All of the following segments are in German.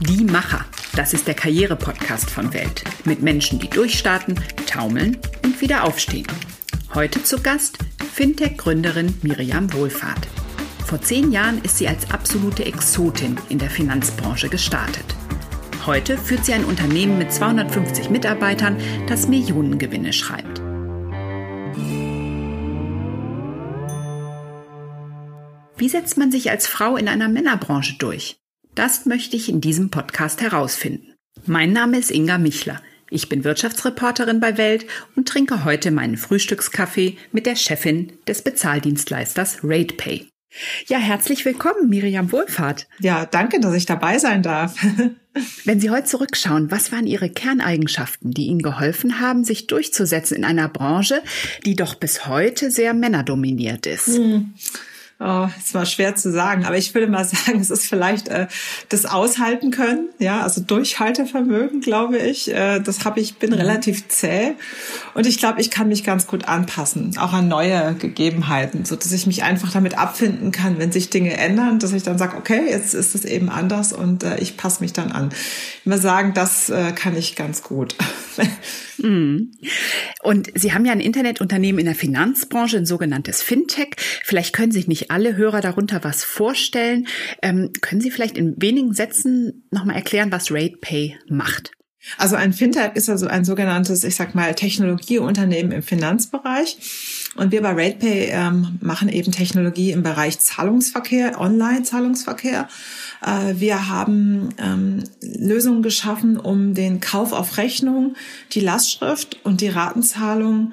Die Macher. Das ist der Karriere-Podcast von Welt. Mit Menschen, die durchstarten, taumeln und wieder aufstehen. Heute zu Gast Fintech-Gründerin Miriam Wohlfahrt. Vor zehn Jahren ist sie als absolute Exotin in der Finanzbranche gestartet. Heute führt sie ein Unternehmen mit 250 Mitarbeitern, das Millionengewinne schreibt. Wie setzt man sich als Frau in einer Männerbranche durch? Das möchte ich in diesem Podcast herausfinden. Mein Name ist Inga Michler. Ich bin Wirtschaftsreporterin bei Welt und trinke heute meinen Frühstückskaffee mit der Chefin des Bezahldienstleisters RatePay. Ja, herzlich willkommen, Miriam Wohlfahrt. Ja, danke, dass ich dabei sein darf. Wenn Sie heute zurückschauen, was waren Ihre Kerneigenschaften, die Ihnen geholfen haben, sich durchzusetzen in einer Branche, die doch bis heute sehr männerdominiert ist? Hm. Oh, es war schwer zu sagen, aber ich würde mal sagen, es ist vielleicht äh, das Aushalten können, ja, also Durchhaltevermögen, glaube ich. Äh, das habe ich, bin mhm. relativ zäh und ich glaube, ich kann mich ganz gut anpassen, auch an neue Gegebenheiten, so dass ich mich einfach damit abfinden kann, wenn sich Dinge ändern, dass ich dann sage, okay, jetzt ist es eben anders und äh, ich passe mich dann an. Ich würde sagen, das äh, kann ich ganz gut. Mhm. Und Sie haben ja ein Internetunternehmen in der Finanzbranche, ein sogenanntes Fintech. Vielleicht können sich nicht alle Hörer darunter was vorstellen. Ähm, können Sie vielleicht in wenigen Sätzen nochmal erklären, was RatePay macht? Also ein Fintech ist also ein sogenanntes, ich sag mal, Technologieunternehmen im Finanzbereich. Und wir bei RatePay ähm, machen eben Technologie im Bereich Zahlungsverkehr, Online-Zahlungsverkehr. Äh, wir haben ähm, Lösungen geschaffen, um den Kauf auf Rechnung, die Lastschrift und die Ratenzahlung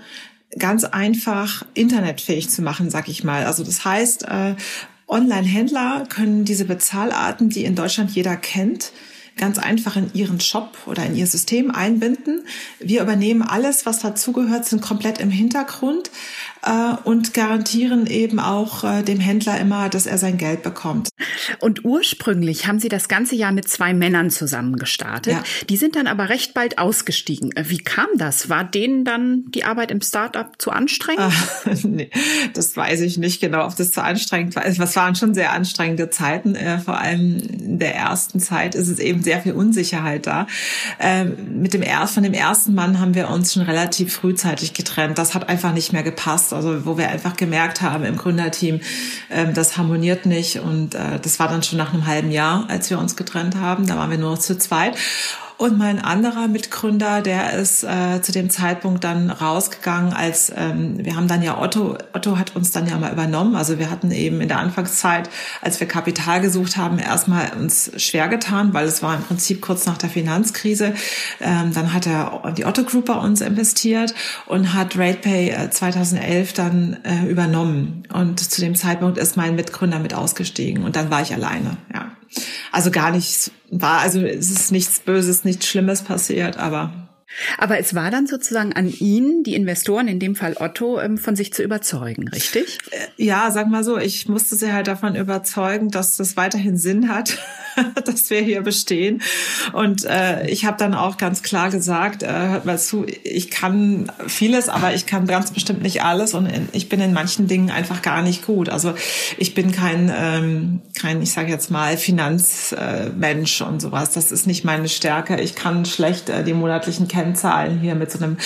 ganz einfach internetfähig zu machen, sag ich mal. Also das heißt, äh, Online-Händler können diese Bezahlarten, die in Deutschland jeder kennt, ganz einfach in ihren Shop oder in ihr System einbinden. Wir übernehmen alles, was dazugehört, sind komplett im Hintergrund und garantieren eben auch äh, dem Händler immer, dass er sein Geld bekommt. Und ursprünglich haben Sie das ganze Jahr mit zwei Männern zusammen gestartet. Ja. Die sind dann aber recht bald ausgestiegen. Äh, wie kam das? War denen dann die Arbeit im Startup zu anstrengend? Ach, nee, das weiß ich nicht genau, ob das zu anstrengend war. Was waren schon sehr anstrengende Zeiten. Äh, vor allem in der ersten Zeit ist es eben sehr viel Unsicherheit da. Ähm, mit dem von dem ersten Mann haben wir uns schon relativ frühzeitig getrennt. Das hat einfach nicht mehr gepasst. Also wo wir einfach gemerkt haben im Gründerteam, ähm, das harmoniert nicht. Und äh, das war dann schon nach einem halben Jahr, als wir uns getrennt haben. Da waren wir nur noch zu zweit. Und mein anderer Mitgründer, der ist äh, zu dem Zeitpunkt dann rausgegangen, als ähm, wir haben dann ja Otto, Otto hat uns dann ja mal übernommen. Also wir hatten eben in der Anfangszeit, als wir Kapital gesucht haben, erstmal uns schwer getan, weil es war im Prinzip kurz nach der Finanzkrise. Ähm, dann hat er die Otto Group bei uns investiert und hat RatePay äh, 2011 dann äh, übernommen. Und zu dem Zeitpunkt ist mein Mitgründer mit ausgestiegen und dann war ich alleine. Ja. Also gar nichts war, also es ist nichts Böses, nichts Schlimmes passiert, aber aber es war dann sozusagen an ihn, die Investoren, in dem Fall Otto, ähm, von sich zu überzeugen, richtig? Äh, ja, sag mal so, ich musste sie halt davon überzeugen, dass das weiterhin Sinn hat, dass wir hier bestehen. Und äh, ich habe dann auch ganz klar gesagt, äh, hört mal zu, ich kann vieles, aber ich kann ganz bestimmt nicht alles und in, ich bin in manchen Dingen einfach gar nicht gut. Also ich bin kein, ähm, kein ich sage jetzt mal, Finanzmensch äh, und sowas. Das ist nicht meine Stärke. Ich kann schlecht äh, die monatlichen Kennzahlen hier mit so einem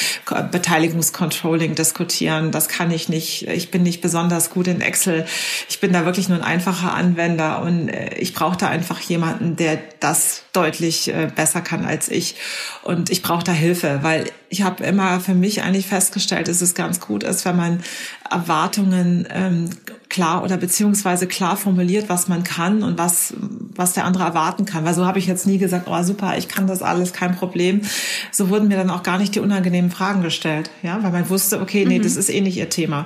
Beteiligungscontrolling diskutieren. Das kann ich nicht. Ich bin nicht besonders gut in Excel. Ich bin da wirklich nur ein einfacher Anwender und äh, ich brauche da einfach jemanden, der das deutlich äh, besser kann als ich. Und ich brauche da Hilfe, weil ich habe immer für mich eigentlich festgestellt, dass es ganz gut ist, wenn man Erwartungen ähm, klar oder beziehungsweise klar formuliert, was man kann und was, was der andere erwarten kann. Weil so habe ich jetzt nie gesagt, oh super, ich kann das alles, kein Problem. So wurden mir dann auch gar nicht die unangenehmen Fragen gestellt, ja, weil man wusste, okay, nee, mhm. das ist eh nicht ihr Thema.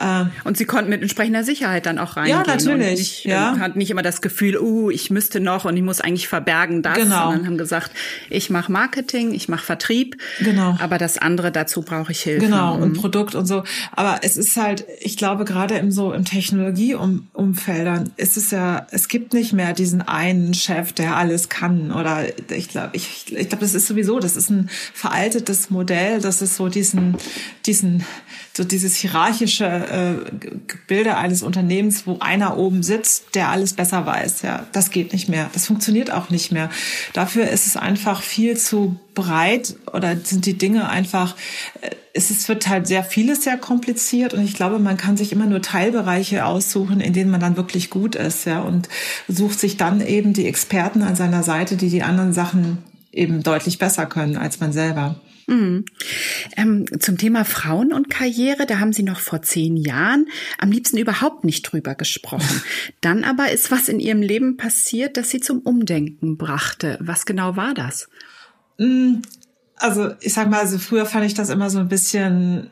Ähm, und sie konnten mit entsprechender Sicherheit dann auch reingehen. Ja, natürlich. Nicht, ja. Hat nicht immer das Gefühl, uh, ich müsste noch und ich muss eigentlich verbergen das, genau. sondern haben gesagt, ich mache Marketing, ich mache Vertrieb, genau. aber das andere dazu brauche ich Hilfe. Genau und Produkt und so. Aber es ist halt, ich glaube gerade im so im Technologieumfeldern ist es ja, es gibt nicht mehr diesen einen Chef, der alles kann. Oder ich glaube, ich, ich glaube, das ist sowieso, das ist ein veraltetes Modell, das ist so diesen, diesen so dieses hierarchische äh, Bilder eines Unternehmens, wo einer oben sitzt, der alles besser weiß. Ja, das geht nicht mehr. Das funktioniert auch nicht mehr. Dafür ist es einfach viel zu breit oder sind die Dinge einfach, äh, es wird halt sehr vieles sehr kompliziert und ich glaube, man kann sich immer nur Teilbereiche aussuchen, in denen man dann wirklich gut ist, ja, und sucht sich dann eben die Experten an seiner Seite, die die anderen Sachen eben deutlich besser können als man selber. Mhm. Ähm, zum Thema Frauen und Karriere, da haben Sie noch vor zehn Jahren am liebsten überhaupt nicht drüber gesprochen. Dann aber ist was in Ihrem Leben passiert, das Sie zum Umdenken brachte. Was genau war das? Mm, also ich sag mal, also früher fand ich das immer so ein bisschen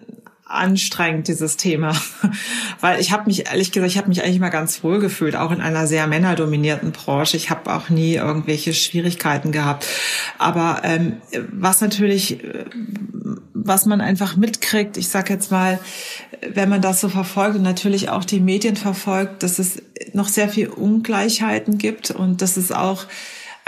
anstrengend, dieses Thema. Weil ich habe mich, ehrlich gesagt, ich habe mich eigentlich mal ganz wohl gefühlt, auch in einer sehr männerdominierten Branche. Ich habe auch nie irgendwelche Schwierigkeiten gehabt. Aber ähm, was natürlich, äh, was man einfach mitkriegt, ich sag jetzt mal, wenn man das so verfolgt und natürlich auch die Medien verfolgt, dass es noch sehr viel Ungleichheiten gibt und dass es auch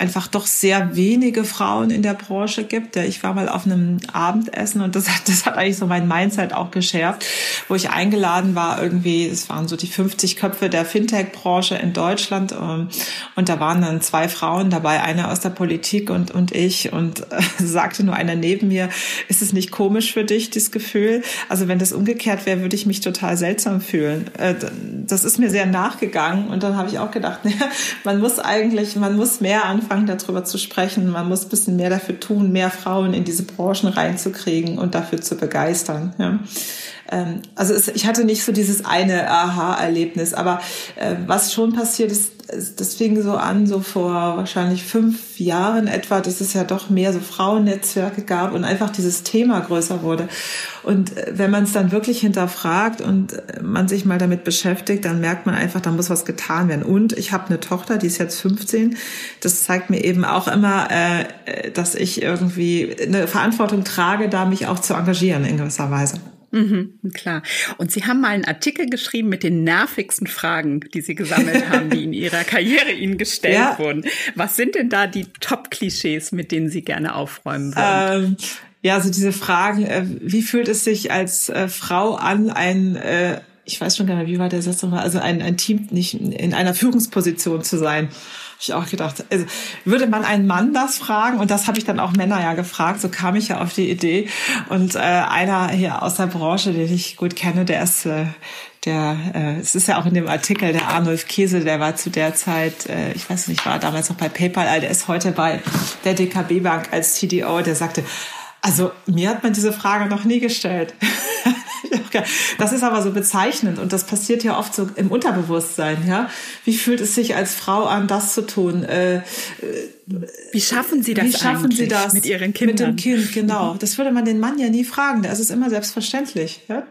einfach doch sehr wenige Frauen in der Branche gibt. Ich war mal auf einem Abendessen und das hat, das hat eigentlich so mein Mindset auch geschärft, wo ich eingeladen war irgendwie, es waren so die 50 Köpfe der Fintech-Branche in Deutschland ähm, und da waren dann zwei Frauen dabei, eine aus der Politik und, und ich und äh, sagte nur einer neben mir, ist es nicht komisch für dich, das Gefühl? Also wenn das umgekehrt wäre, würde ich mich total seltsam fühlen. Äh, das ist mir sehr nachgegangen und dann habe ich auch gedacht, naja, man muss eigentlich, man muss mehr anfangen, anfangen, darüber zu sprechen. Man muss ein bisschen mehr dafür tun, mehr Frauen in diese Branchen reinzukriegen und dafür zu begeistern. Ja. Ähm, also es, ich hatte nicht so dieses eine Aha-Erlebnis, aber äh, was schon passiert ist, das fing so an, so vor wahrscheinlich fünf Jahren etwa, dass es ja doch mehr so Frauennetzwerke gab und einfach dieses Thema größer wurde. Und äh, wenn man es dann wirklich hinterfragt und äh, man sich mal damit beschäftigt, dann merkt man einfach, da muss was getan werden. Und ich habe eine Tochter, die ist jetzt 15. Das zeigt mir eben auch immer, äh, dass ich irgendwie eine Verantwortung trage, da mich auch zu engagieren in gewisser Weise. Mhm, klar. Und Sie haben mal einen Artikel geschrieben mit den nervigsten Fragen, die Sie gesammelt haben, die in Ihrer Karriere Ihnen gestellt ja. wurden. Was sind denn da die Top-Klischees, mit denen Sie gerne aufräumen würden? Ähm, ja, also diese Fragen, äh, wie fühlt es sich als äh, Frau an, ein äh, ich weiß schon gar nicht, wie war der Satz nochmal, also ein, ein Team nicht in einer Führungsposition zu sein ich auch gedacht, also würde man einen Mann das fragen? Und das habe ich dann auch Männer ja gefragt. So kam ich ja auf die Idee. Und äh, einer hier aus der Branche, den ich gut kenne, der ist äh, der, äh, es ist ja auch in dem Artikel der Arnulf Käse, der war zu der Zeit, äh, ich weiß nicht, war damals noch bei PayPal, der ist heute bei der DKB Bank als CDO, der sagte, also mir hat man diese Frage noch nie gestellt. Das ist aber so bezeichnend und das passiert ja oft so im Unterbewusstsein. Ja, wie fühlt es sich als Frau an, das zu tun? Äh, wie schaffen Sie das? Wie schaffen Sie das mit Ihren Kindern? Mit dem Kind, genau. Das würde man den Mann ja nie fragen. Das ist immer selbstverständlich. Ja?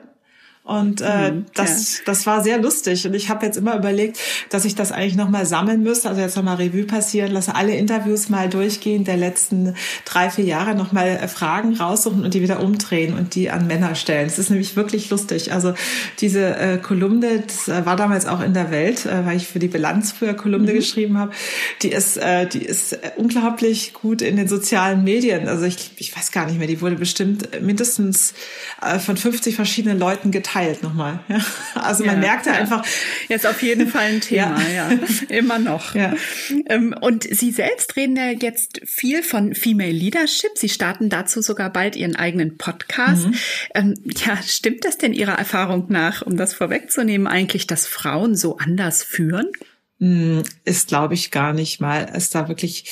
Und äh, mhm, das, ja. das war sehr lustig. Und ich habe jetzt immer überlegt, dass ich das eigentlich nochmal sammeln müsste. Also jetzt nochmal Revue passieren lasse, alle Interviews mal durchgehen der letzten drei, vier Jahre nochmal äh, Fragen raussuchen und die wieder umdrehen und die an Männer stellen. Es ist nämlich wirklich lustig. Also diese äh, Kolumne, das äh, war damals auch in der Welt, äh, weil ich für die Bilanz früher Kolumne mhm. geschrieben habe. Die ist, äh, die ist unglaublich gut in den sozialen Medien. Also ich, ich weiß gar nicht mehr, die wurde bestimmt mindestens äh, von 50 verschiedenen Leuten geteilt geteilt nochmal. Ja? Also man ja, merkt ja, einfach. Jetzt auf jeden Fall ein Thema, ja. ja. Immer noch. Ja. Ähm, und Sie selbst reden ja jetzt viel von Female Leadership. Sie starten dazu sogar bald Ihren eigenen Podcast. Mhm. Ähm, ja, stimmt das denn Ihrer Erfahrung nach, um das vorwegzunehmen, eigentlich, dass Frauen so anders führen? Hm, ist, glaube ich, gar nicht mal, ist da wirklich,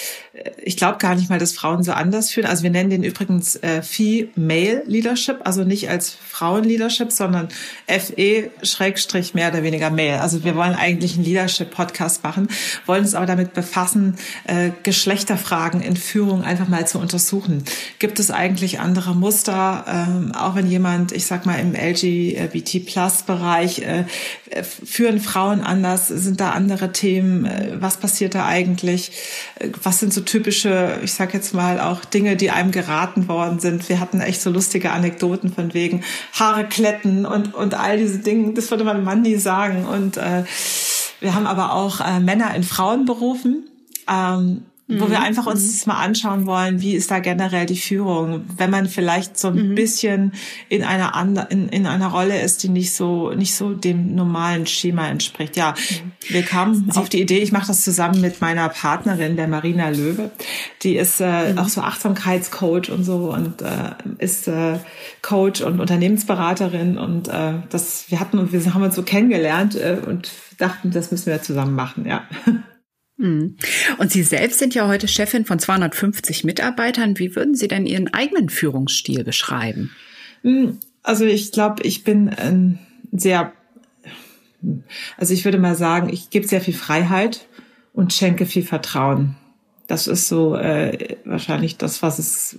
ich glaube gar nicht mal, dass Frauen so anders fühlen. Also wir nennen den übrigens äh, Female Leadership, also nicht als Frauen-Leadership, sondern FE Schrägstrich mehr oder weniger Male. Also wir wollen eigentlich einen Leadership-Podcast machen, wollen uns aber damit befassen, äh, Geschlechterfragen in Führung einfach mal zu untersuchen. Gibt es eigentlich andere Muster, ähm, auch wenn jemand, ich sag mal, im LGBT-Plus-Bereich äh, führen Frauen anders, sind da andere Themen, äh, was passiert da eigentlich, äh, was sind so typische, ich sag jetzt mal auch Dinge, die einem geraten worden sind. Wir hatten echt so lustige Anekdoten von wegen Haare kletten und, und all diese Dinge, das würde man Mann nie sagen. Und äh, wir haben aber auch äh, Männer in Frauen berufen. Ähm, wo wir mhm. einfach uns mhm. mal anschauen wollen, wie ist da generell die Führung, wenn man vielleicht so ein mhm. bisschen in einer andere, in, in einer Rolle ist, die nicht so nicht so dem normalen Schema entspricht. Ja, mhm. wir kamen Sie auf die Idee, ich mache das zusammen mit meiner Partnerin, der Marina Löwe, die ist äh, mhm. auch so Achtsamkeitscoach und so und äh, ist äh, Coach und Unternehmensberaterin und äh, das wir hatten wir haben uns so kennengelernt äh, und dachten, das müssen wir zusammen machen, ja. Mhm. Und Sie selbst sind ja heute Chefin von 250 Mitarbeitern. Wie würden Sie denn Ihren eigenen Führungsstil beschreiben? Mhm. Also ich glaube, ich bin ein sehr, also ich würde mal sagen, ich gebe sehr viel Freiheit und schenke viel Vertrauen. Das ist so äh, wahrscheinlich das, was es,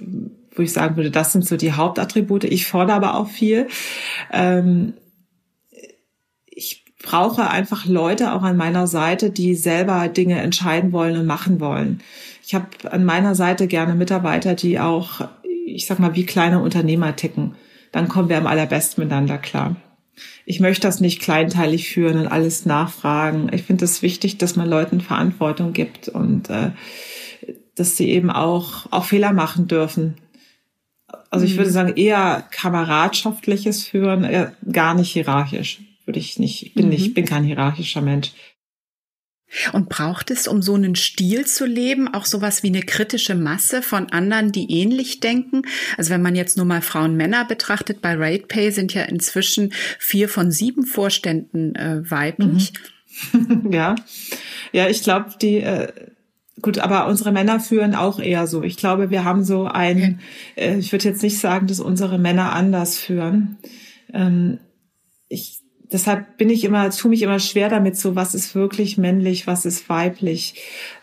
wo ich sagen würde, das sind so die Hauptattribute. Ich fordere aber auch viel. Ähm, brauche einfach Leute auch an meiner Seite, die selber Dinge entscheiden wollen und machen wollen. Ich habe an meiner Seite gerne Mitarbeiter, die auch, ich sag mal, wie kleine Unternehmer ticken. Dann kommen wir am allerbesten miteinander klar. Ich möchte das nicht kleinteilig führen und alles nachfragen. Ich finde es wichtig, dass man Leuten Verantwortung gibt und äh, dass sie eben auch, auch Fehler machen dürfen. Also ich würde mhm. sagen, eher kameradschaftliches Führen, eher gar nicht hierarchisch würde ich nicht, ich bin mhm. nicht, bin kein hierarchischer Mensch. Und braucht es, um so einen Stil zu leben, auch sowas wie eine kritische Masse von anderen, die ähnlich denken? Also wenn man jetzt nur mal Frauen, Männer betrachtet, bei RatePay sind ja inzwischen vier von sieben Vorständen äh, weiblich. Mhm. ja, ja, ich glaube, die äh, Gut, aber unsere Männer führen auch eher so. Ich glaube, wir haben so ein, äh, ich würde jetzt nicht sagen, dass unsere Männer anders führen. Ähm, deshalb bin ich immer, tue mich immer schwer damit, so was ist wirklich männlich, was ist weiblich.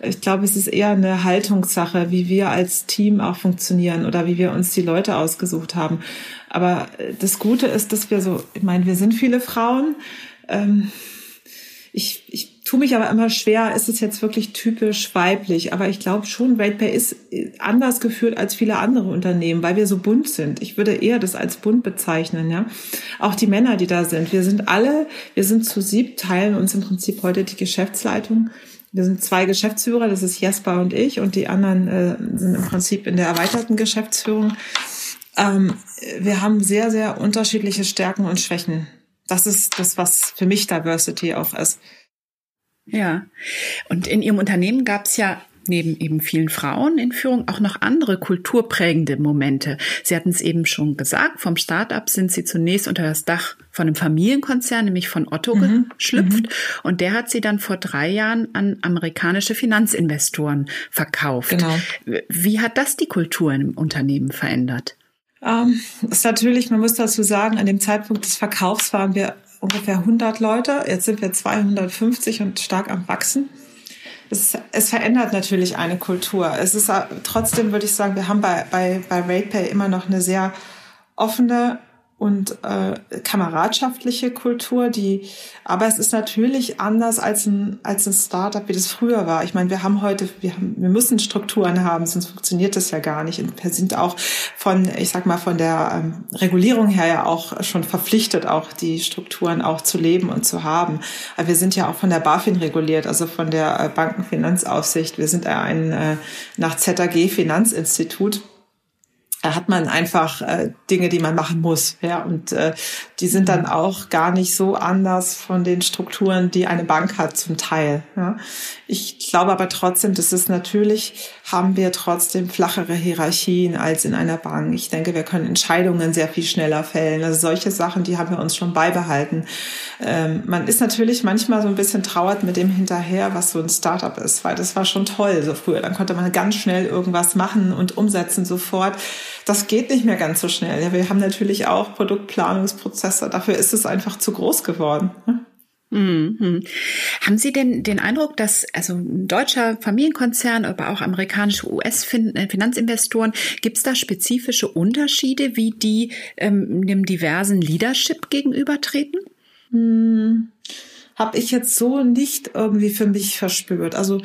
Ich glaube, es ist eher eine Haltungssache, wie wir als Team auch funktionieren oder wie wir uns die Leute ausgesucht haben. Aber das Gute ist, dass wir so, ich meine, wir sind viele Frauen. Ähm, ich, ich tue mich aber immer schwer, ist es jetzt wirklich typisch weiblich? Aber ich glaube schon, RatePay ist anders geführt als viele andere Unternehmen, weil wir so bunt sind. Ich würde eher das als bunt bezeichnen, ja. Auch die Männer, die da sind. Wir sind alle, wir sind zu sieb, teilen uns im Prinzip heute die Geschäftsleitung. Wir sind zwei Geschäftsführer, das ist Jesper und ich, und die anderen äh, sind im Prinzip in der erweiterten Geschäftsführung. Ähm, wir haben sehr, sehr unterschiedliche Stärken und Schwächen. Das ist das, was für mich Diversity auch ist. Ja. Und in Ihrem Unternehmen gab es ja neben eben vielen Frauen in Führung auch noch andere kulturprägende Momente. Sie hatten es eben schon gesagt, vom Start-up sind Sie zunächst unter das Dach von einem Familienkonzern, nämlich von Otto, mhm. geschlüpft. Mhm. Und der hat Sie dann vor drei Jahren an amerikanische Finanzinvestoren verkauft. Genau. Wie hat das die Kultur im Unternehmen verändert? Ähm, ist natürlich, man muss dazu sagen, an dem Zeitpunkt des Verkaufs waren wir ungefähr 100 Leute. Jetzt sind wir 250 und stark am Wachsen. Es, es verändert natürlich eine Kultur. Es ist trotzdem, würde ich sagen, wir haben bei, bei, bei RatePay immer noch eine sehr offene und äh, kameradschaftliche Kultur, die, aber es ist natürlich anders als ein als ein Startup, wie das früher war. Ich meine, wir haben heute, wir haben, wir müssen Strukturen haben, sonst funktioniert das ja gar nicht. Und wir sind auch von, ich sag mal, von der ähm, Regulierung her ja auch schon verpflichtet, auch die Strukturen auch zu leben und zu haben. Aber wir sind ja auch von der BaFin reguliert, also von der äh, Bankenfinanzaufsicht. Wir sind ein äh, nach ZAG Finanzinstitut da hat man einfach äh, Dinge, die man machen muss. Ja, und äh, die sind dann auch gar nicht so anders von den Strukturen, die eine Bank hat zum Teil. Ja. Ich glaube aber trotzdem, dass es natürlich haben wir trotzdem flachere Hierarchien als in einer Bank. Ich denke, wir können Entscheidungen sehr viel schneller fällen. Also solche Sachen, die haben wir uns schon beibehalten. Ähm, man ist natürlich manchmal so ein bisschen trauert mit dem hinterher, was so ein Startup ist, weil das war schon toll so früher. Dann konnte man ganz schnell irgendwas machen und umsetzen sofort. Das geht nicht mehr ganz so schnell. Ja, wir haben natürlich auch Produktplanungsprozesse. Dafür ist es einfach zu groß geworden. Ne? Mhm. Haben Sie denn den Eindruck, dass also ein deutscher Familienkonzern, aber auch amerikanische US-Finanzinvestoren, gibt es da spezifische Unterschiede, wie die ähm, dem diversen Leadership gegenübertreten? Hm habe ich jetzt so nicht irgendwie für mich verspürt. Also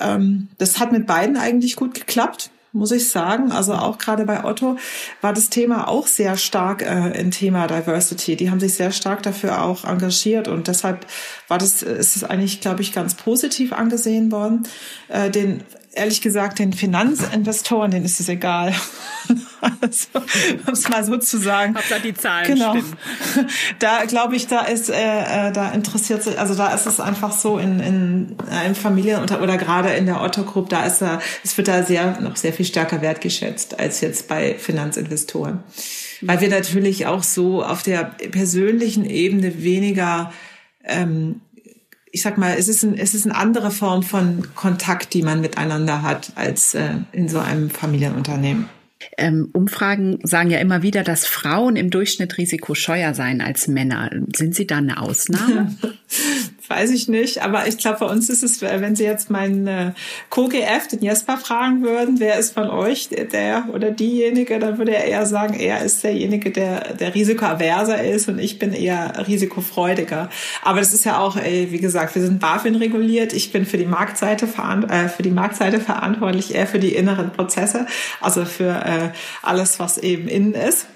ähm, das hat mit beiden eigentlich gut geklappt muss ich sagen. Also auch gerade bei Otto war das Thema auch sehr stark äh, ein Thema Diversity. Die haben sich sehr stark dafür auch engagiert und deshalb war das, ist es eigentlich, glaube ich, ganz positiv angesehen worden. Äh, den ehrlich gesagt, den Finanzinvestoren, denen ist es egal. also, um es mal so zu sagen. Hauptsache die Zahlen genau. stimmen. Da glaube ich, da ist, äh, äh, da interessiert sich, also da ist es einfach so in, in einem Familien- oder, oder gerade in der Otto Group, da ist da, es wird da sehr, noch sehr viel stärker wertgeschätzt als jetzt bei Finanzinvestoren. Weil wir natürlich auch so auf der persönlichen Ebene weniger ähm, ich sag mal, es ist, ein, es ist eine andere Form von Kontakt, die man miteinander hat, als äh, in so einem Familienunternehmen. Ähm, Umfragen sagen ja immer wieder, dass Frauen im Durchschnitt risikoscheuer seien als Männer. Sind Sie da eine Ausnahme? Weiß ich nicht, aber ich glaube, bei uns ist es, wenn Sie jetzt meinen äh, Co-GF, den Jesper, fragen würden, wer ist von euch der oder diejenige, dann würde er eher sagen, er ist derjenige, der, der risikoaverser ist und ich bin eher risikofreudiger. Aber das ist ja auch, ey, wie gesagt, wir sind BaFin reguliert. Ich bin für die Marktseite, äh, für die Marktseite verantwortlich, eher für die inneren Prozesse, also für äh, alles, was eben innen ist.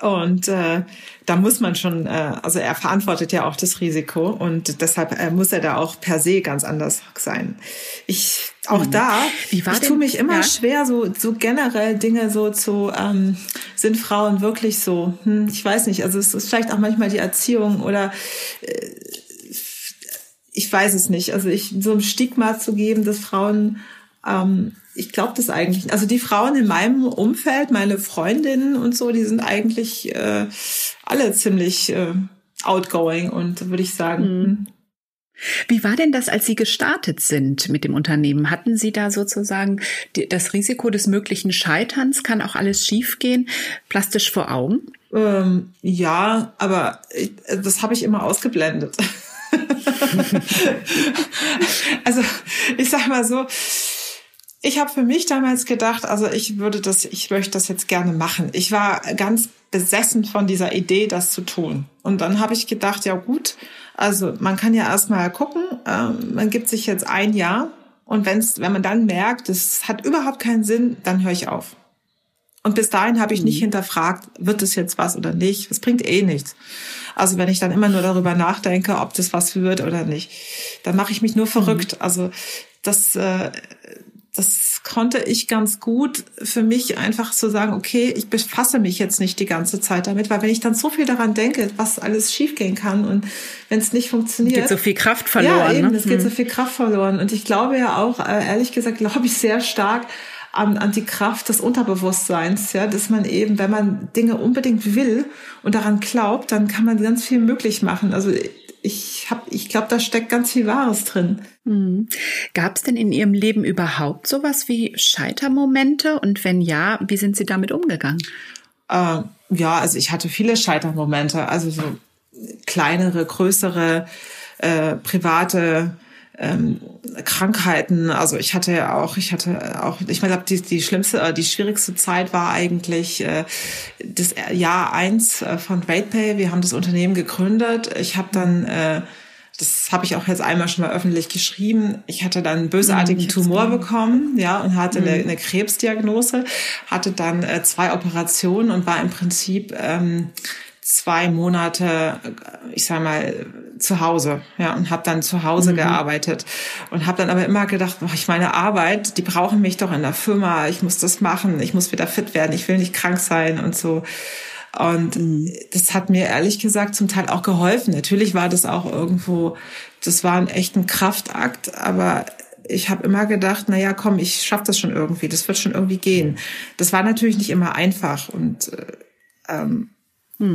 Und äh, da muss man schon, äh, also er verantwortet ja auch das Risiko und deshalb äh, muss er da auch per se ganz anders sein. Ich auch mhm. da, Wie war ich tue mich immer ja? schwer, so so generell Dinge so zu ähm, sind Frauen wirklich so. Hm, ich weiß nicht, also es ist vielleicht auch manchmal die Erziehung oder äh, ich weiß es nicht. Also ich so ein Stigma zu geben, dass Frauen ähm, ich glaube das eigentlich. Also die Frauen in meinem Umfeld, meine Freundinnen und so, die sind eigentlich äh, alle ziemlich äh, outgoing und würde ich sagen. Mhm. Hm. Wie war denn das, als Sie gestartet sind mit dem Unternehmen? Hatten Sie da sozusagen die, das Risiko des möglichen Scheiterns? Kann auch alles schiefgehen? Plastisch vor Augen? Ähm, ja, aber ich, das habe ich immer ausgeblendet. also ich sag mal so, ich habe für mich damals gedacht, also ich würde das, ich möchte das jetzt gerne machen. Ich war ganz besessen von dieser Idee, das zu tun. Und dann habe ich gedacht, ja gut, also man kann ja erstmal gucken, ähm, man gibt sich jetzt ein Jahr und wenn's, wenn man dann merkt, es hat überhaupt keinen Sinn, dann höre ich auf. Und bis dahin habe ich nicht mhm. hinterfragt, wird es jetzt was oder nicht. Das bringt eh nichts. Also wenn ich dann immer nur darüber nachdenke, ob das was wird oder nicht, dann mache ich mich nur verrückt. Mhm. Also das, äh, das konnte ich ganz gut für mich einfach so sagen, okay, ich befasse mich jetzt nicht die ganze Zeit damit, weil wenn ich dann so viel daran denke, was alles schiefgehen kann und wenn es nicht funktioniert. Es geht so viel Kraft verloren. Ja, eben, ne? es geht hm. so viel Kraft verloren. Und ich glaube ja auch, äh, ehrlich gesagt, glaube ich sehr stark an, an die Kraft des Unterbewusstseins, ja, dass man eben, wenn man Dinge unbedingt will und daran glaubt, dann kann man ganz viel möglich machen. Also ich habe, ich glaube, da steckt ganz viel Wahres drin. Mhm. Gab es denn in Ihrem Leben überhaupt sowas wie Scheitermomente? Und wenn ja, wie sind Sie damit umgegangen? Äh, ja, also ich hatte viele Scheitermomente, also so kleinere, größere, äh, private ähm, Krankheiten. Also ich hatte ja auch, ich hatte auch, ich meine, die, die schlimmste, äh, die schwierigste Zeit war eigentlich äh, das Jahr eins äh, von RatePay. Wir haben das Unternehmen gegründet. Ich habe dann äh, das habe ich auch jetzt einmal schon mal öffentlich geschrieben. Ich hatte dann einen bösartigen mhm, Tumor bekommen, ja, und hatte mhm. eine, eine, Krebsdiagnose, hatte dann äh, zwei Operationen und war im Prinzip ähm, zwei Monate, ich sag mal, zu Hause, ja, und habe dann zu Hause mhm. gearbeitet und habe dann aber immer gedacht, boah, ich meine Arbeit, die brauchen mich doch in der Firma, ich muss das machen, ich muss wieder fit werden, ich will nicht krank sein und so. Und mhm. das hat mir ehrlich gesagt zum Teil auch geholfen. Natürlich war das auch irgendwo, das war ein echter Kraftakt, aber ich habe immer gedacht, na ja, komm, ich schaff das schon irgendwie, das wird schon irgendwie gehen. Das war natürlich nicht immer einfach und äh, ähm, hm.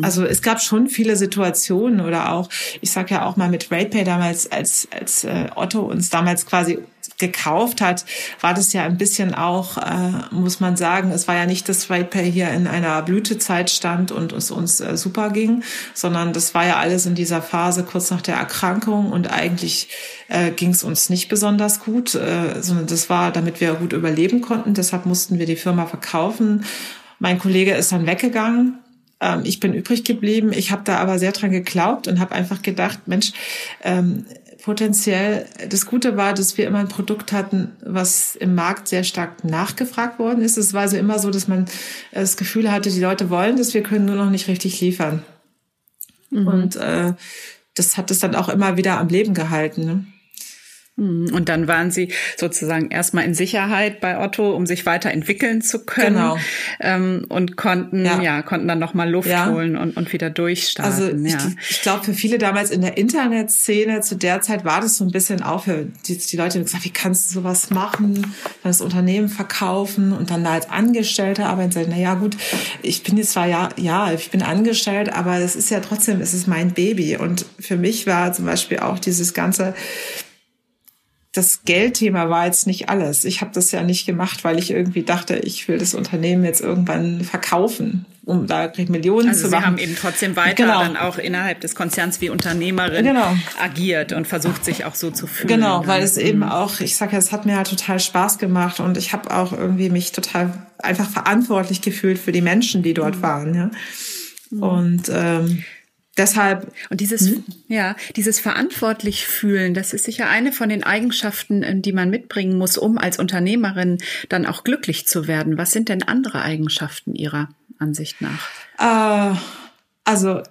Also es gab schon viele Situationen oder auch, ich sag ja auch mal mit RatePay damals, als, als äh, Otto uns damals quasi gekauft hat, war das ja ein bisschen auch, äh, muss man sagen, es war ja nicht, dass RatePay hier in einer Blütezeit stand und es uns äh, super ging, sondern das war ja alles in dieser Phase kurz nach der Erkrankung und eigentlich äh, ging es uns nicht besonders gut, äh, sondern das war, damit wir gut überleben konnten. Deshalb mussten wir die Firma verkaufen. Mein Kollege ist dann weggegangen ähm, ich bin übrig geblieben. Ich habe da aber sehr dran geglaubt und habe einfach gedacht, Mensch, ähm, potenziell das Gute war, dass wir immer ein Produkt hatten, was im Markt sehr stark nachgefragt worden ist. Es war also immer so, dass man das Gefühl hatte, die Leute wollen das, wir können nur noch nicht richtig liefern. Mhm. Und äh, das hat es dann auch immer wieder am Leben gehalten. Ne? Mhm. Und dann waren Sie sozusagen erstmal in Sicherheit bei Otto, um sich weiterentwickeln zu können. Genau. Ähm, und konnten, ja. ja, konnten dann nochmal Luft ja. holen und, und wieder durchstarten. Also ja. ich, ich glaube, für viele damals in der Internetszene zu der Zeit war das so ein bisschen auch für die, die Leute, die gesagt, wie kannst du sowas machen, dann das Unternehmen verkaufen und dann da als Angestellter arbeiten. Na ja, gut, ich bin jetzt zwar ja, ja, ich bin angestellt, aber es ist ja trotzdem, es ist mein Baby. Und für mich war zum Beispiel auch dieses ganze das Geldthema war jetzt nicht alles. Ich habe das ja nicht gemacht, weil ich irgendwie dachte, ich will das Unternehmen jetzt irgendwann verkaufen, um da Millionen also zu machen. Sie haben eben trotzdem weiter genau. dann auch innerhalb des Konzerns wie Unternehmerin genau. agiert und versucht sich auch so zu fühlen. Genau, weil es eben mhm. auch, ich sage ja, es hat mir halt total Spaß gemacht und ich habe auch irgendwie mich total einfach verantwortlich gefühlt für die Menschen, die dort mhm. waren. Ja. Mhm. Und ähm, Deshalb. Und dieses, hm? ja, dieses verantwortlich fühlen, das ist sicher eine von den Eigenschaften, ähm, die man mitbringen muss, um als Unternehmerin dann auch glücklich zu werden. Was sind denn andere Eigenschaften Ihrer Ansicht nach? Äh, also,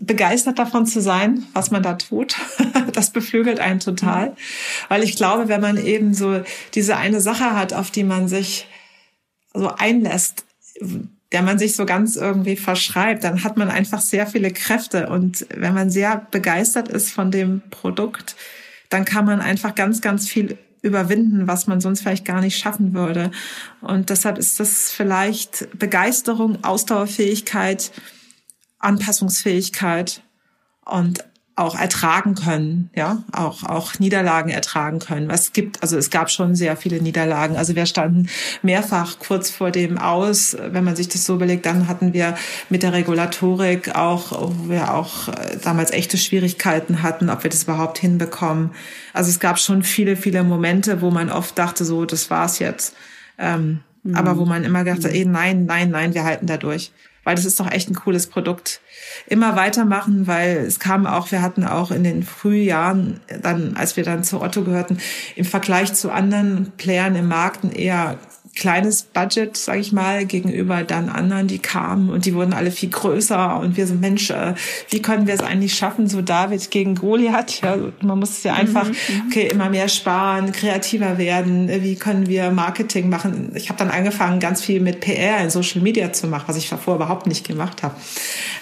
begeistert davon zu sein, was man da tut. Das beflügelt einen total. Weil ich glaube, wenn man eben so diese eine Sache hat, auf die man sich so einlässt, der man sich so ganz irgendwie verschreibt, dann hat man einfach sehr viele Kräfte. Und wenn man sehr begeistert ist von dem Produkt, dann kann man einfach ganz, ganz viel überwinden, was man sonst vielleicht gar nicht schaffen würde. Und deshalb ist das vielleicht Begeisterung, Ausdauerfähigkeit, Anpassungsfähigkeit und auch ertragen können, ja, auch, auch Niederlagen ertragen können. Was gibt, also es gab schon sehr viele Niederlagen. Also wir standen mehrfach kurz vor dem Aus, wenn man sich das so überlegt, dann hatten wir mit der Regulatorik auch, wo wir auch äh, damals echte Schwierigkeiten hatten, ob wir das überhaupt hinbekommen. Also es gab schon viele, viele Momente, wo man oft dachte, so, das war's jetzt. Ähm, mhm. Aber wo man immer dachte, ey, nein, nein, nein, wir halten da durch weil das ist doch echt ein cooles Produkt. Immer weitermachen, weil es kam auch, wir hatten auch in den Frühjahren, dann, als wir dann zu Otto gehörten, im Vergleich zu anderen Playern im Markt eher kleines Budget, sage ich mal, gegenüber dann anderen, die kamen und die wurden alle viel größer und wir so Mensch, äh, wie können wir es eigentlich schaffen, so David gegen Goliath? Ja, man muss ja einfach, mhm, mhm. okay, immer mehr sparen, kreativer werden. Wie können wir Marketing machen? Ich habe dann angefangen, ganz viel mit PR in Social Media zu machen, was ich davor überhaupt nicht gemacht habe.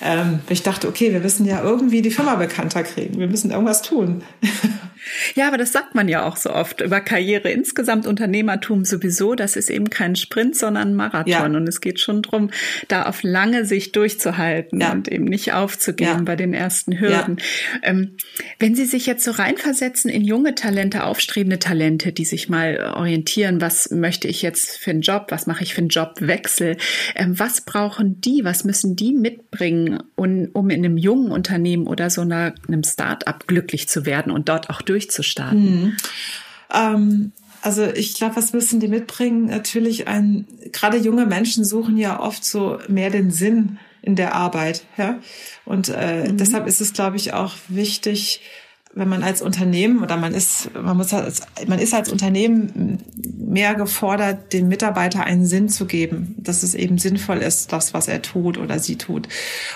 Ähm, ich dachte, okay, wir müssen ja irgendwie die Firma bekannter kriegen. Wir müssen irgendwas tun. Ja, aber das sagt man ja auch so oft über Karriere insgesamt, Unternehmertum sowieso. Das ist eben kein Sprint, sondern ein Marathon. Ja. Und es geht schon drum, da auf lange Sicht durchzuhalten ja. und eben nicht aufzugeben ja. bei den ersten Hürden. Ähm, wenn Sie sich jetzt so reinversetzen in junge Talente, aufstrebende Talente, die sich mal orientieren, was möchte ich jetzt für einen Job, was mache ich für einen Jobwechsel, ähm, was brauchen die, was müssen die mitbringen, um, um in einem jungen Unternehmen oder so einer, einem Start-up glücklich zu werden und dort auch durch durchzustarten? Mhm. Ähm, also ich glaube, was müssen die mitbringen? Natürlich ein, gerade junge Menschen suchen ja oft so mehr den Sinn in der Arbeit. Ja? Und äh, mhm. deshalb ist es, glaube ich, auch wichtig, wenn man als Unternehmen oder man ist, man muss als, man ist als Unternehmen mehr gefordert, dem Mitarbeiter einen Sinn zu geben, dass es eben sinnvoll ist, das, was er tut oder sie tut.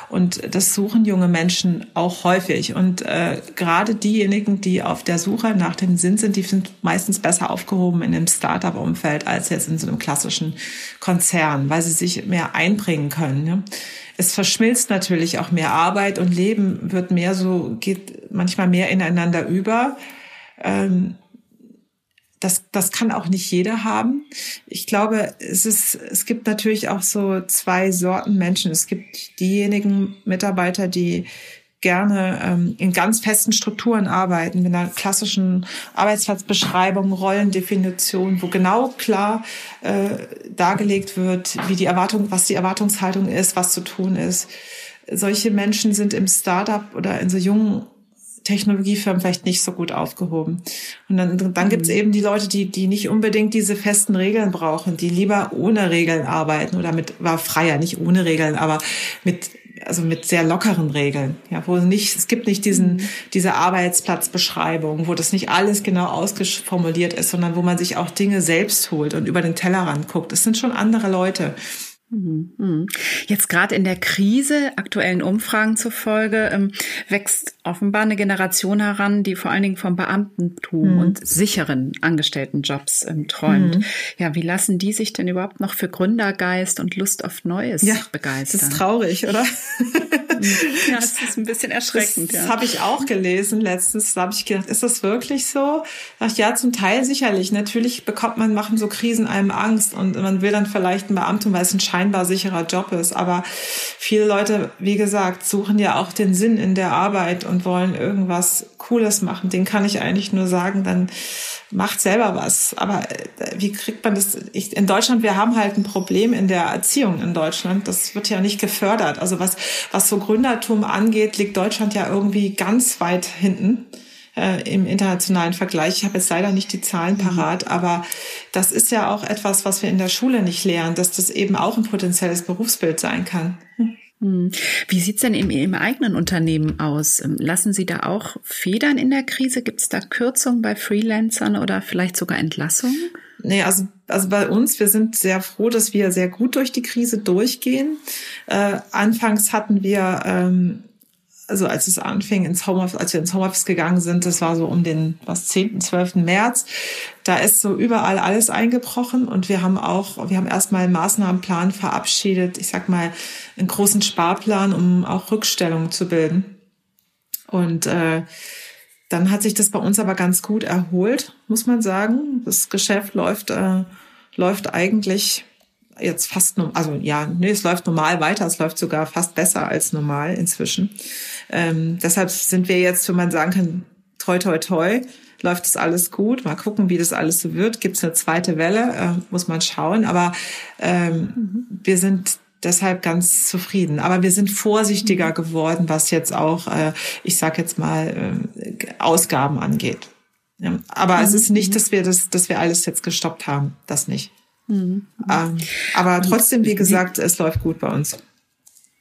Und das suchen junge Menschen auch häufig. Und äh, gerade diejenigen, die auf der Suche nach dem Sinn sind, die sind meistens besser aufgehoben in einem Startup-Umfeld als jetzt in so einem klassischen Konzern, weil sie sich mehr einbringen können. Ja? Es verschmilzt natürlich auch mehr Arbeit und Leben wird mehr so, geht manchmal mehr ineinander über. Ähm, das, das kann auch nicht jeder haben. Ich glaube, es ist, es gibt natürlich auch so zwei Sorten Menschen. Es gibt diejenigen Mitarbeiter, die gerne ähm, in ganz festen Strukturen arbeiten, mit einer klassischen Arbeitsplatzbeschreibung, Rollendefinition, wo genau klar äh, dargelegt wird, wie die Erwartung, was die Erwartungshaltung ist, was zu tun ist. Solche Menschen sind im Startup oder in so jungen Technologiefirmen vielleicht nicht so gut aufgehoben. Und dann, dann gibt es mhm. eben die Leute, die, die nicht unbedingt diese festen Regeln brauchen, die lieber ohne Regeln arbeiten oder mit, war freier, nicht ohne Regeln, aber mit also mit sehr lockeren Regeln, ja, wo nicht, es gibt nicht diesen, mhm. diese Arbeitsplatzbeschreibung, wo das nicht alles genau ausformuliert ist, sondern wo man sich auch Dinge selbst holt und über den Tellerrand guckt. Es sind schon andere Leute. Mhm. Jetzt gerade in der Krise, aktuellen Umfragen zufolge, ähm, wächst offenbar eine Generation heran, die vor allen Dingen vom Beamtentum mhm. und sicheren Angestelltenjobs ähm, träumt. Mhm. Ja, wie lassen die sich denn überhaupt noch für Gründergeist und Lust auf Neues ja, begeistern? Das ist traurig, oder? ja, das ist ein bisschen erschreckend. Das, ja. habe ich auch gelesen letztens. Da habe ich gedacht, ist das wirklich so? Ach ja, zum Teil sicherlich. Natürlich bekommt man, machen so Krisen einem Angst und man will dann vielleicht ein Beamtum, weil es ein scheinbar sicherer Job ist. Aber viele Leute, wie gesagt, suchen ja auch den Sinn in der Arbeit und wollen irgendwas Cooles machen. Den kann ich eigentlich nur sagen, dann macht selber was. Aber äh, wie kriegt man das? Ich, in Deutschland, wir haben halt ein Problem in der Erziehung in Deutschland. Das wird ja nicht gefördert. Also was, was so Gründertum angeht, liegt Deutschland ja irgendwie ganz weit hinten äh, im internationalen Vergleich. Ich habe jetzt leider nicht die Zahlen mhm. parat, aber das ist ja auch etwas, was wir in der Schule nicht lernen, dass das eben auch ein potenzielles Berufsbild sein kann. Hm. Wie sieht's denn im, im eigenen Unternehmen aus? Ähm, lassen Sie da auch Federn in der Krise? Gibt es da Kürzungen bei Freelancern oder vielleicht sogar Entlassungen? Nee, also, also bei uns, wir sind sehr froh, dass wir sehr gut durch die Krise durchgehen. Äh, anfangs hatten wir ähm, also als es anfing ins Homeoffice, als wir ins Homeoffice gegangen sind, das war so um den was 10., 12. März, da ist so überall alles eingebrochen und wir haben auch, wir haben erstmal einen Maßnahmenplan verabschiedet, ich sag mal, einen großen Sparplan, um auch Rückstellungen zu bilden. Und äh, dann hat sich das bei uns aber ganz gut erholt, muss man sagen. Das Geschäft läuft, äh, läuft eigentlich jetzt fast, also ja, nee, es läuft normal weiter, es läuft sogar fast besser als normal inzwischen. Ähm, deshalb sind wir jetzt, wenn man sagen kann, toi, toi, toi, läuft das alles gut. Mal gucken, wie das alles so wird. Gibt es eine zweite Welle? Äh, muss man schauen. Aber ähm, mhm. wir sind deshalb ganz zufrieden. Aber wir sind vorsichtiger mhm. geworden, was jetzt auch, äh, ich sag jetzt mal, äh, Ausgaben angeht. Ja, aber mhm. es ist nicht, mhm. dass wir das, dass wir alles jetzt gestoppt haben. Das nicht. Mhm. Ähm, aber trotzdem, wie gesagt, es läuft gut bei uns.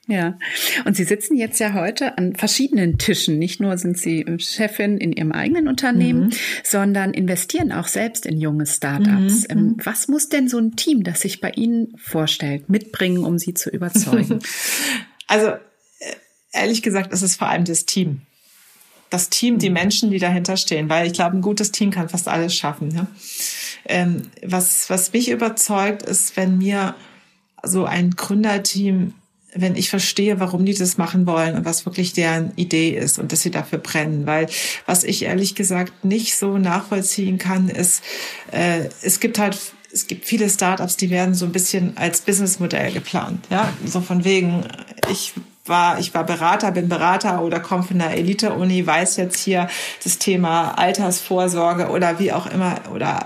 Ja, und Sie sitzen jetzt ja heute an verschiedenen Tischen. Nicht nur sind Sie Chefin in Ihrem eigenen Unternehmen, mhm. sondern investieren auch selbst in junge Startups. Mhm. Ähm, was muss denn so ein Team, das sich bei Ihnen vorstellt, mitbringen, um Sie zu überzeugen? also äh, ehrlich gesagt, es ist vor allem das Team. Das Team, die mhm. Menschen, die dahinter stehen, weil ich glaube, ein gutes Team kann fast alles schaffen. Ja? Ähm, was, was mich überzeugt, ist, wenn mir so ein Gründerteam wenn ich verstehe, warum die das machen wollen und was wirklich deren Idee ist und dass sie dafür brennen. Weil was ich ehrlich gesagt nicht so nachvollziehen kann, ist, äh, es gibt halt es gibt viele Startups, die werden so ein bisschen als Businessmodell geplant. Ja, so von wegen, ich war, ich war Berater, bin Berater oder komme von der Elite-Uni, weiß jetzt hier das Thema Altersvorsorge oder wie auch immer oder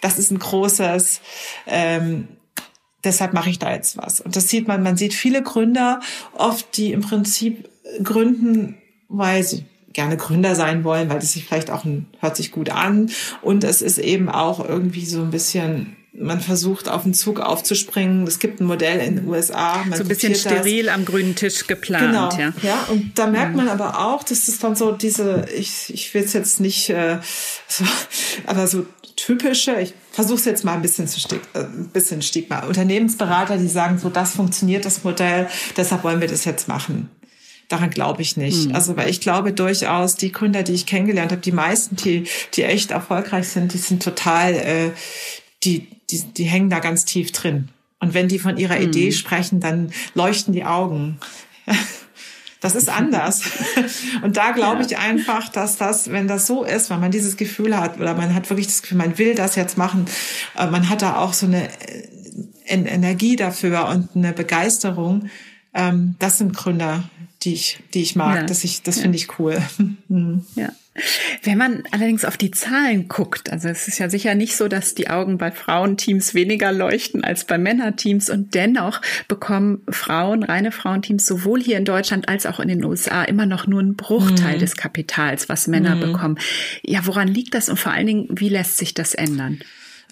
das ist ein großes, ähm, deshalb mache ich da jetzt was. Und das sieht man, man sieht viele Gründer oft, die im Prinzip gründen, weil sie gerne Gründer sein wollen, weil das sich vielleicht auch ein, hört sich gut an und es ist eben auch irgendwie so ein bisschen man versucht auf den Zug aufzuspringen. Es gibt ein Modell in den USA. Man so ein bisschen steril das. am grünen Tisch geplant. Genau, ja. ja. Und da merkt man aber auch, dass das dann so diese, ich, ich will es jetzt nicht, äh, so, aber so typische, ich versuche es jetzt mal ein bisschen zu stick, äh, ein bisschen Stigma. Unternehmensberater, die sagen, so das funktioniert das Modell, deshalb wollen wir das jetzt machen. Daran glaube ich nicht. Mhm. Also, weil ich glaube durchaus, die Gründer, die ich kennengelernt habe, die meisten, die, die echt erfolgreich sind, die sind total, äh, die, die, die hängen da ganz tief drin. Und wenn die von ihrer mhm. Idee sprechen, dann leuchten die Augen. Das ist anders. Und da glaube ich einfach, dass das, wenn das so ist, wenn man dieses Gefühl hat oder man hat wirklich das Gefühl, man will das jetzt machen, äh, man hat da auch so eine äh, Energie dafür und eine Begeisterung. Ähm, das sind Gründer, die ich, die ich mag. Ja. Das, ich, das finde ich cool. Mhm. Ja. Wenn man allerdings auf die Zahlen guckt, also es ist ja sicher nicht so, dass die Augen bei Frauenteams weniger leuchten als bei Männerteams und dennoch bekommen Frauen, reine Frauenteams, sowohl hier in Deutschland als auch in den USA immer noch nur einen Bruchteil mhm. des Kapitals, was Männer mhm. bekommen. Ja, woran liegt das und vor allen Dingen, wie lässt sich das ändern?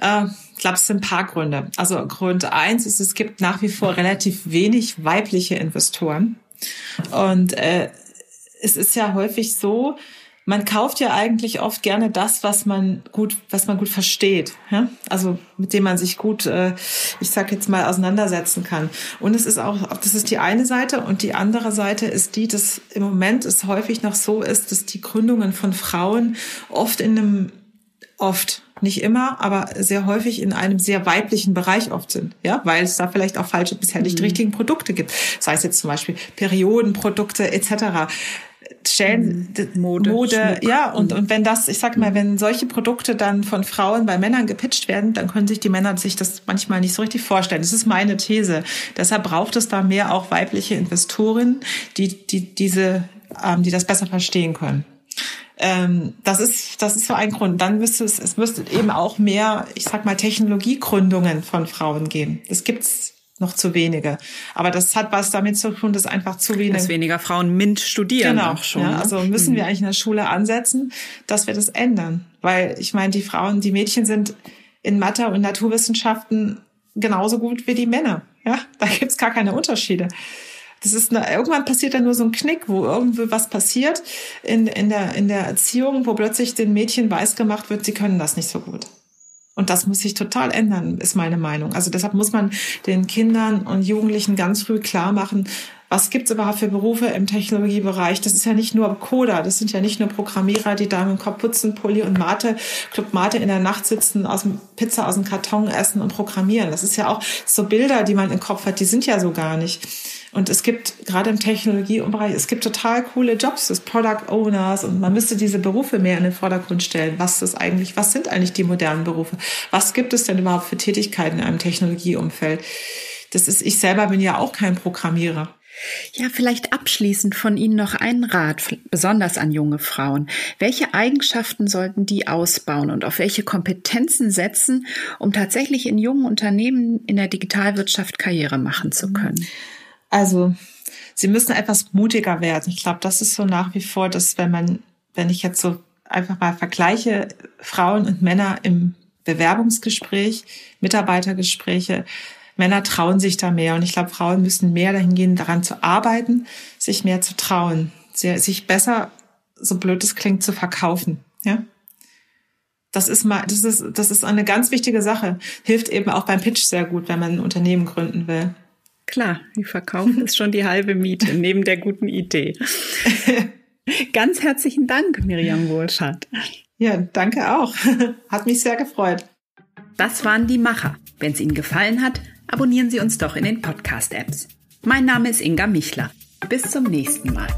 Äh, ich glaube, es sind ein paar Gründe. Also Grund eins ist, es gibt nach wie vor relativ wenig weibliche Investoren. Und äh, es ist ja häufig so, man kauft ja eigentlich oft gerne das, was man gut, was man gut versteht, ja? also mit dem man sich gut, äh, ich sag jetzt mal, auseinandersetzen kann. Und es ist auch, das ist die eine Seite und die andere Seite ist die, dass im Moment es häufig noch so ist, dass die Gründungen von Frauen oft in einem oft, nicht immer, aber sehr häufig in einem sehr weiblichen Bereich oft sind, ja, weil es da vielleicht auch falsche, bisher nicht mhm. richtigen Produkte gibt. Sei es jetzt zum Beispiel Periodenprodukte etc. Stellen mhm. Mode, Mode ja, und, mhm. und wenn das, ich sag mal, wenn solche Produkte dann von Frauen bei Männern gepitcht werden, dann können sich die Männer sich das manchmal nicht so richtig vorstellen. Das ist meine These. Deshalb braucht es da mehr auch weibliche Investoren, die, die diese, ähm, die das besser verstehen können. Ähm, das ist, das ist so ein Grund. Dann müsste es, es müsste eben auch mehr, ich sag mal, Technologiegründungen von Frauen geben. Das gibt's noch zu wenige. Aber das hat was damit zu tun, dass einfach zu wenige. Dass weniger Frauen MINT studieren. Genau. Schon, ja, ne? also müssen wir mhm. eigentlich in der Schule ansetzen, dass wir das ändern. Weil ich meine, die Frauen, die Mädchen sind in Mathe und Naturwissenschaften genauso gut wie die Männer. Ja, da gibt's gar keine Unterschiede. Das ist eine, irgendwann passiert da nur so ein Knick, wo irgendwie was passiert in, in, der, in der Erziehung, wo plötzlich den Mädchen weiß gemacht wird, sie können das nicht so gut. Und das muss sich total ändern, ist meine Meinung. Also deshalb muss man den Kindern und Jugendlichen ganz früh klar machen, was gibt's überhaupt für Berufe im Technologiebereich? Das ist ja nicht nur Coder, das sind ja nicht nur Programmierer, die da mit Kopf putzen, Pulli und Mate, Club Mate in der Nacht sitzen, aus dem Pizza aus dem Karton essen und programmieren. Das ist ja auch so Bilder, die man im Kopf hat, die sind ja so gar nicht. Und es gibt gerade im Technologiebereich, es gibt total coole Jobs des Product Owners und man müsste diese Berufe mehr in den Vordergrund stellen. Was ist eigentlich, was sind eigentlich die modernen Berufe? Was gibt es denn überhaupt für Tätigkeiten in einem Technologieumfeld? Das ist, ich selber bin ja auch kein Programmierer. Ja, vielleicht abschließend von Ihnen noch ein Rat, besonders an junge Frauen. Welche Eigenschaften sollten die ausbauen und auf welche Kompetenzen setzen, um tatsächlich in jungen Unternehmen in der Digitalwirtschaft Karriere machen zu können? Also, sie müssen etwas mutiger werden. Ich glaube, das ist so nach wie vor, dass wenn man, wenn ich jetzt so einfach mal vergleiche, Frauen und Männer im Bewerbungsgespräch, Mitarbeitergespräche, Männer trauen sich da mehr. Und ich glaube, Frauen müssen mehr dahin gehen, daran zu arbeiten, sich mehr zu trauen, sich besser, so blöd es klingt, zu verkaufen. Ja. Das ist mal, das ist, das ist eine ganz wichtige Sache. Hilft eben auch beim Pitch sehr gut, wenn man ein Unternehmen gründen will. Klar, die Verkaufen ist schon die halbe Miete neben der guten Idee. Ganz herzlichen Dank, Miriam Wohlschat. Ja, danke auch. Hat mich sehr gefreut. Das waren die Macher. Wenn es Ihnen gefallen hat, abonnieren Sie uns doch in den Podcast-Apps. Mein Name ist Inga Michler. Bis zum nächsten Mal.